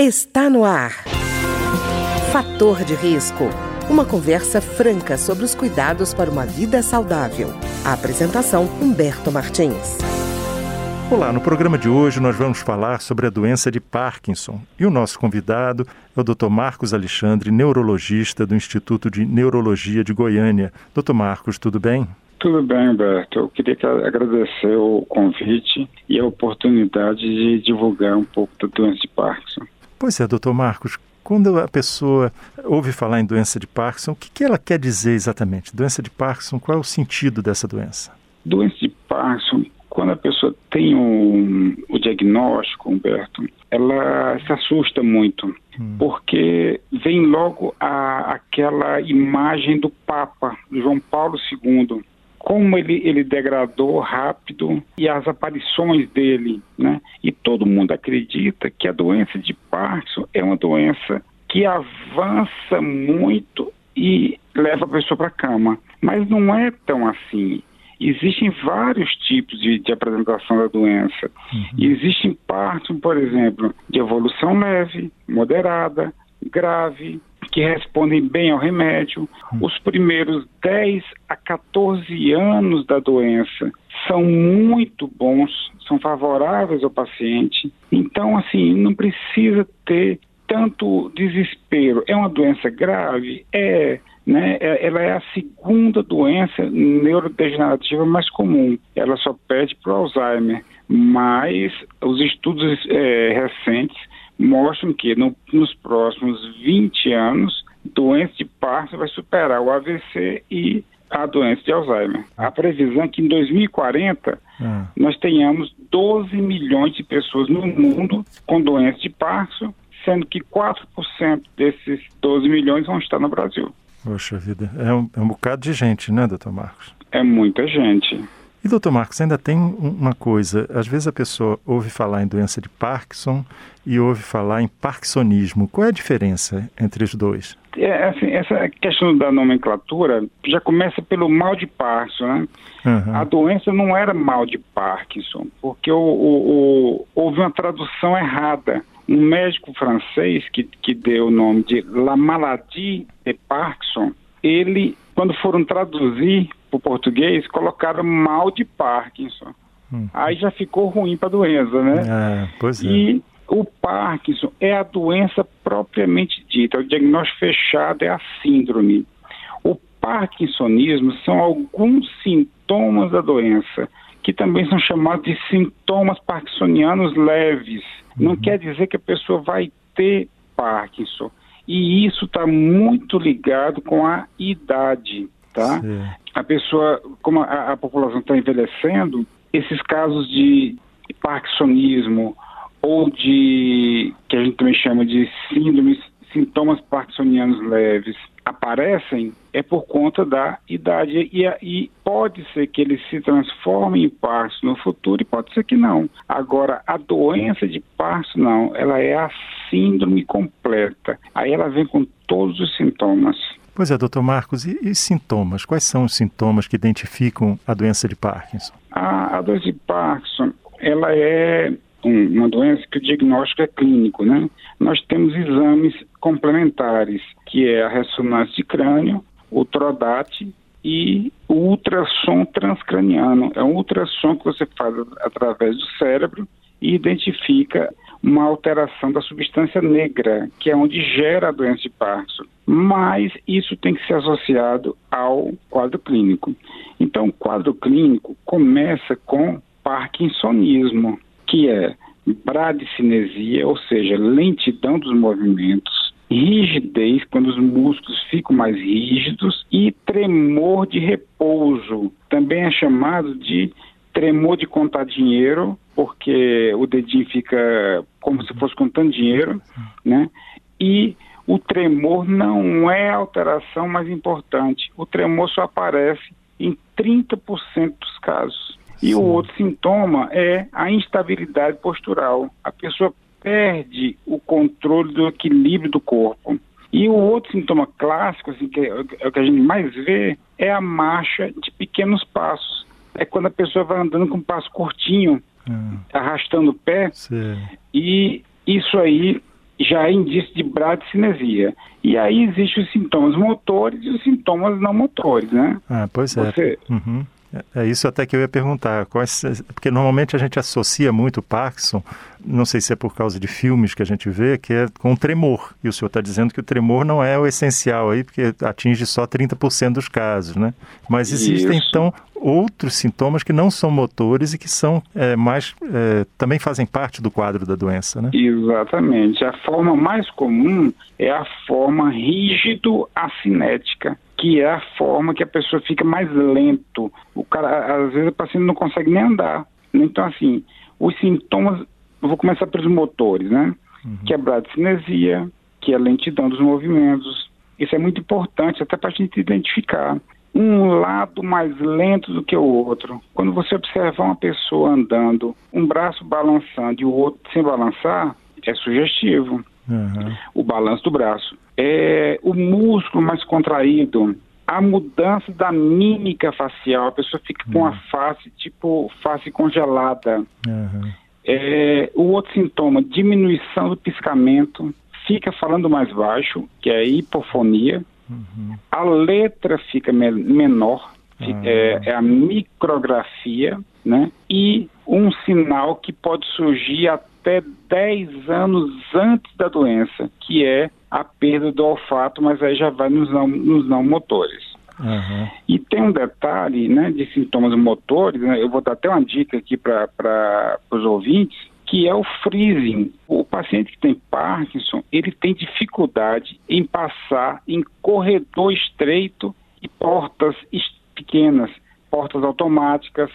Está no ar. Fator de risco. Uma conversa franca sobre os cuidados para uma vida saudável. A apresentação Humberto Martins. Olá, no programa de hoje nós vamos falar sobre a doença de Parkinson. E o nosso convidado é o Dr. Marcos Alexandre, neurologista do Instituto de Neurologia de Goiânia. Dr. Marcos, tudo bem? Tudo bem, Humberto. Eu queria agradecer o convite e a oportunidade de divulgar um pouco da doença de Parkinson. Pois é, doutor Marcos, quando a pessoa ouve falar em doença de Parkinson, o que, que ela quer dizer exatamente? Doença de Parkinson, qual é o sentido dessa doença? Doença de Parkinson, quando a pessoa tem um, o diagnóstico, Humberto, ela se assusta muito, hum. porque vem logo a, aquela imagem do Papa, João Paulo II, como ele, ele degradou rápido e as aparições dele, né? E todo mundo acredita que a doença de Parkinson é uma doença que avança muito e leva a pessoa para a cama. Mas não é tão assim. Existem vários tipos de, de apresentação da doença. Uhum. Existem Parkinson, por exemplo, de evolução leve, moderada, grave, que respondem bem ao remédio. Hum. Os primeiros 10 a 14 anos da doença são muito bons, são favoráveis ao paciente. Então, assim, não precisa ter tanto desespero. É uma doença grave? É. Né? É, ela é a segunda doença neurodegenerativa mais comum. Ela só pede para o Alzheimer. Mas os estudos é, recentes mostram que no, nos próximos 20 anos, doença de Parkinson vai superar o AVC e a doença de Alzheimer. A previsão é que em 2040 hum. nós tenhamos 12 milhões de pessoas no mundo com doença de Parkinson, sendo que 4% desses 12 milhões vão estar no Brasil. Poxa vida, é um, é um bocado de gente, né, doutor Marcos? É muita gente. E, doutor Marcos, ainda tem uma coisa. Às vezes a pessoa ouve falar em doença de Parkinson e ouve falar em parkinsonismo. Qual é a diferença entre os dois? É, assim, essa questão da nomenclatura já começa pelo mal de Parkinson, né? Uhum. A doença não era mal de Parkinson, porque o, o, o, houve uma tradução errada. Um médico francês que, que deu o nome de La Maladie de Parkinson, ele, quando foram traduzir para o português, colocaram mal de Parkinson. Hum. Aí já ficou ruim para a doença, né? É, pois é. E o Parkinson é a doença propriamente dita, o diagnóstico fechado é a síndrome. O Parkinsonismo são alguns sintomas da doença, que também são chamados de sintomas parkinsonianos leves. Não uhum. quer dizer que a pessoa vai ter Parkinson. E isso está muito ligado com a idade, tá? Sim a pessoa, como a, a população está envelhecendo, esses casos de parkinsonismo ou de, que a gente também chama de síndromes, sintomas parkinsonianos leves, aparecem é por conta da idade e, e pode ser que eles se transformem em Parkinson no futuro e pode ser que não. Agora, a doença de Parkinson não, ela é a síndrome completa. Aí ela vem com todos os sintomas. Pois é, doutor Marcos, e, e, sintomas? Quais são os sintomas que identificam a doença de Parkinson? A, a doença de Parkinson, ela é um, uma doença que o diagnóstico é clínico, né? Nós temos exames complementares, que é a ressonância de crânio, o TRODAT e o ultrassom transcraniano. É um ultrassom que você faz através do cérebro e identifica uma alteração da substância negra, que é onde gera a doença de Parkinson. Mas isso tem que ser associado ao quadro clínico. Então, o quadro clínico começa com parkinsonismo, que é bradicinesia, ou seja, lentidão dos movimentos, rigidez, quando os músculos ficam mais rígidos, e tremor de repouso, também é chamado de tremor de contar dinheiro, porque o dedinho fica como se fosse contando dinheiro, né? E o tremor não é a alteração mais importante. O tremor só aparece em 30% dos casos. E Sim. o outro sintoma é a instabilidade postural. A pessoa perde o controle do equilíbrio do corpo. E o outro sintoma clássico, assim, que é o que a gente mais vê, é a marcha de pequenos passos é quando a pessoa vai andando com um passo curtinho, hum. arrastando o pé, Sim. e isso aí já é indício de bradicinesia. E aí existem os sintomas motores e os sintomas não motores, né? Ah, pois é. Você... Uhum. É isso até que eu ia perguntar. Quais, porque normalmente a gente associa muito o Parkinson, não sei se é por causa de filmes que a gente vê, que é com tremor. E o senhor está dizendo que o tremor não é o essencial aí, porque atinge só 30% dos casos, né? Mas existem, isso. então, outros sintomas que não são motores e que são é, mais é, também fazem parte do quadro da doença, né? Exatamente. A forma mais comum é a forma rígido-acinética que é a forma que a pessoa fica mais lento. O cara, às vezes, o paciente não consegue nem andar. Então, assim, os sintomas, eu vou começar pelos motores, né? Uhum. Que é a bradicinesia, que é a lentidão dos movimentos. Isso é muito importante, até para a gente identificar um lado mais lento do que o outro. Quando você observar uma pessoa andando, um braço balançando e o outro sem balançar, é sugestivo. Uhum. O balanço do braço. É, o músculo mais contraído, a mudança da mímica facial, a pessoa fica com a uhum. face tipo face congelada. Uhum. É, o outro sintoma, diminuição do piscamento, fica falando mais baixo, que é a hipofonia. Uhum. A letra fica me menor, fica, é, é, a micrografia, né? E um sinal que pode surgir até 10 anos antes da doença, que é a perda do olfato, mas aí já vai nos não, nos não motores. Uhum. E tem um detalhe né, de sintomas motores, né, eu vou dar até uma dica aqui para os ouvintes, que é o freezing. O paciente que tem Parkinson, ele tem dificuldade em passar em corredor estreito e portas pequenas, portas automáticas.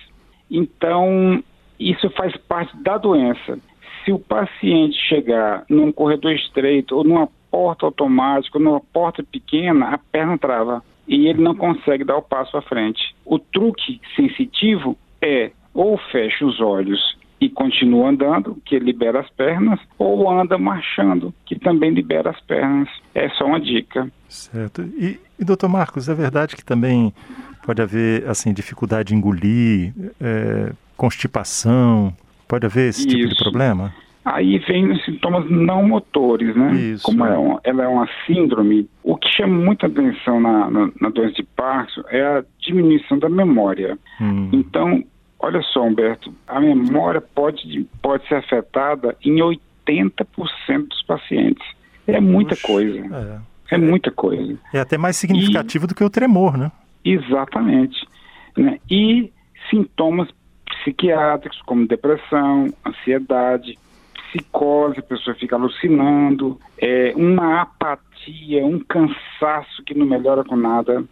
Então, isso faz parte da doença. Se o paciente chegar num corredor estreito ou numa porta automática, ou numa porta pequena, a perna trava e ele não consegue dar o passo à frente. O truque sensitivo é ou fecha os olhos e continua andando, que libera as pernas, ou anda marchando, que também libera as pernas. É só uma dica. Certo. E, e doutor Marcos, é verdade que também pode haver assim dificuldade de engolir, é, constipação, pode haver esse Isso. tipo de problema? Aí vem os sintomas não motores, né? Isso. Como é uma, ela é uma síndrome, o que chama muita atenção na, na, na doença de Parkinson é a diminuição da memória. Hum. Então, olha só, Humberto, a memória pode, pode ser afetada em 80% dos pacientes. É muita Puxa, coisa. É. é. muita coisa. É até mais significativo e, do que o tremor, né? Exatamente. Né? E sintomas psiquiátricos como depressão, ansiedade, psicose, a pessoa fica alucinando, é, uma apatia, um cansaço que não melhora com nada,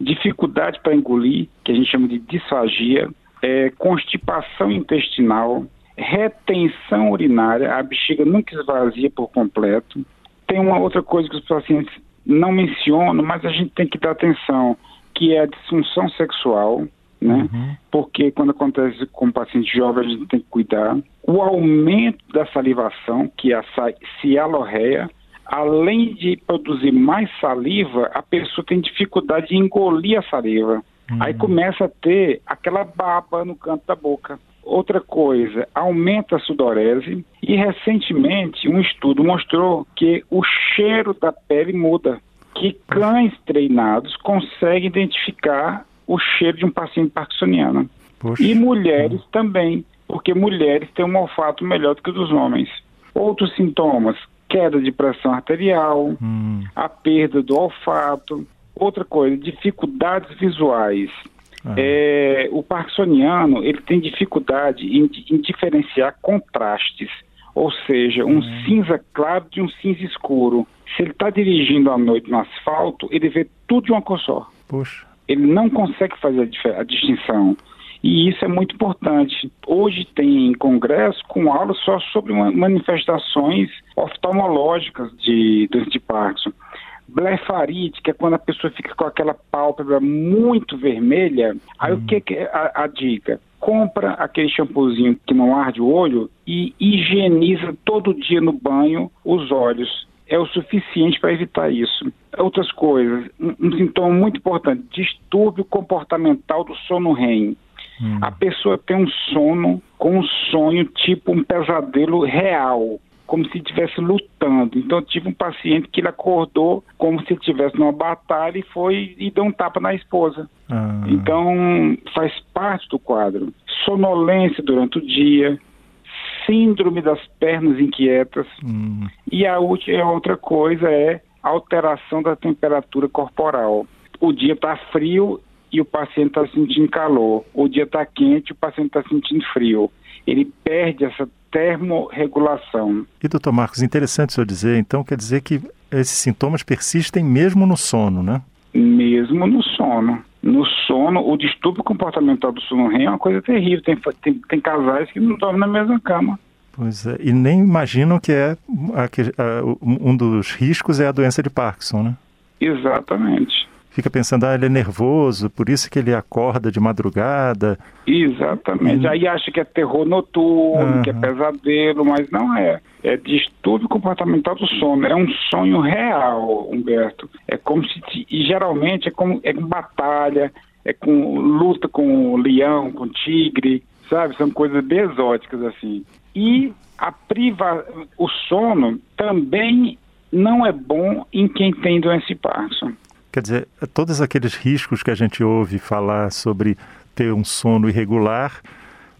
dificuldade para engolir, que a gente chama de disfagia, é, constipação intestinal, retenção urinária, a bexiga nunca esvazia por completo. Tem uma outra coisa que os pacientes não mencionam, mas a gente tem que dar atenção, que é a disfunção sexual, né? Uhum. Porque quando acontece com um paciente jovem, a gente tem que cuidar. O aumento da salivação, que é a cialorreia, além de produzir mais saliva, a pessoa tem dificuldade de engolir a saliva. Uhum. Aí começa a ter aquela baba no canto da boca. Outra coisa, aumenta a sudorese e recentemente um estudo mostrou que o cheiro da pele muda, que cães treinados conseguem identificar o cheiro de um paciente parkinsoniano. Poxa. E mulheres hum. também, porque mulheres têm um olfato melhor do que o dos homens. Outros sintomas, queda de pressão arterial, hum. a perda do olfato. Outra coisa, dificuldades visuais. Ah. É, o parkinsoniano ele tem dificuldade em, em diferenciar contrastes, ou seja, um hum. cinza claro de um cinza escuro. Se ele está dirigindo à noite no asfalto, ele vê tudo de uma cor só. Puxa ele não consegue fazer a, distinção. E isso é muito importante. Hoje tem congresso com aulas só sobre manifestações oftalmológicas de doença de Parkinson. Blefarite, que é quando a pessoa fica com aquela pálpebra muito vermelha. Aí o que, que é a, a dica? Compra aquele shampoozinho que não arde o olho e higieniza todo dia no banho os olhos é o suficiente para evitar isso. Outras coisas, um, um, sintoma muito importante, distúrbio comportamental do sono REM. Hum. A pessoa tem um sono com um sonho tipo um pesadelo real, como se estivesse lutando. Então, eu tive um paciente que ele acordou como se estivesse numa batalha e foi e deu um tapa na esposa. Ah. Então, faz parte do quadro. Sonolência durante o dia, síndrome das pernas inquietas. Hum. E a, a outra coisa é alteração da temperatura corporal. O dia está frio e o paciente está sentindo calor. O dia está quente e o paciente está sentindo frio. Ele perde essa termorregulação. E, doutor Marcos, interessante o senhor dizer, então quer dizer que esses sintomas persistem mesmo no sono, né? Mesmo no sono. No sono, o distúrbio comportamental do sono REM é uma coisa terrível. Tem, tem, tem casais que não dormem na mesma cama. Pois é, e nem imaginam que é a, a, um dos riscos é a doença de Parkinson, né? Exatamente fica pensando, ah, ele é nervoso, por isso que ele acorda de madrugada. Exatamente. Aí acha que é terror noturno, uhum. que é pesadelo, mas não é. É distúrbio comportamental do sono. É um sonho real, Humberto. É como se. E geralmente é com, é com batalha, é com luta com leão, com tigre, sabe? São coisas bem exóticas assim. E a priva... o sono também não é bom em quem tem doença de Parkinson. Quer dizer, todos aqueles riscos que a gente ouve falar sobre ter um sono irregular,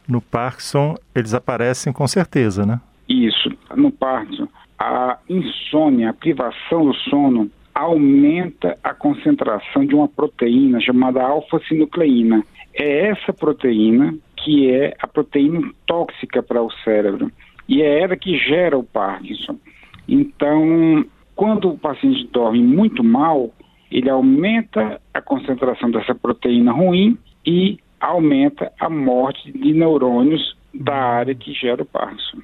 no Parkinson eles aparecem com certeza, né? Isso, no Parkinson. A insônia, a privação do sono, aumenta a concentração de uma proteína chamada alfa-sinucleína. É essa proteína que é a proteína tóxica para o cérebro e é ela que gera o Parkinson. Então, quando o paciente dorme muito mal, ele aumenta a concentração dessa proteína ruim e aumenta a morte de neurônios da área que gera o Parkinson.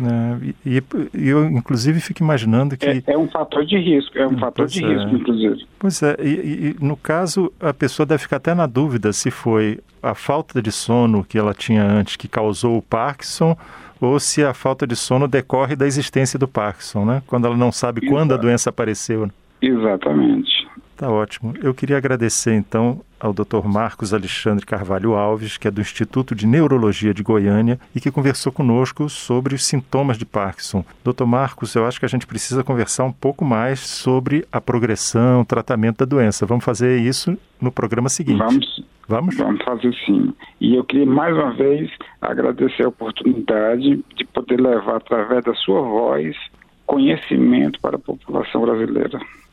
É, e, e, eu, inclusive, fico imaginando que. É, é um fator de risco, é um fator de é. risco, inclusive. Pois é, e, e, no caso, a pessoa deve ficar até na dúvida se foi a falta de sono que ela tinha antes que causou o Parkinson ou se a falta de sono decorre da existência do Parkinson, né? Quando ela não sabe Exato. quando a doença apareceu. Exatamente. Tá ótimo. Eu queria agradecer então ao Dr. Marcos Alexandre Carvalho Alves, que é do Instituto de Neurologia de Goiânia e que conversou conosco sobre os sintomas de Parkinson. Dr. Marcos, eu acho que a gente precisa conversar um pouco mais sobre a progressão, o tratamento da doença. Vamos fazer isso no programa seguinte. Vamos. Vamos? Vamos fazer sim. E eu queria mais uma vez agradecer a oportunidade de poder levar através da sua voz conhecimento para a população brasileira.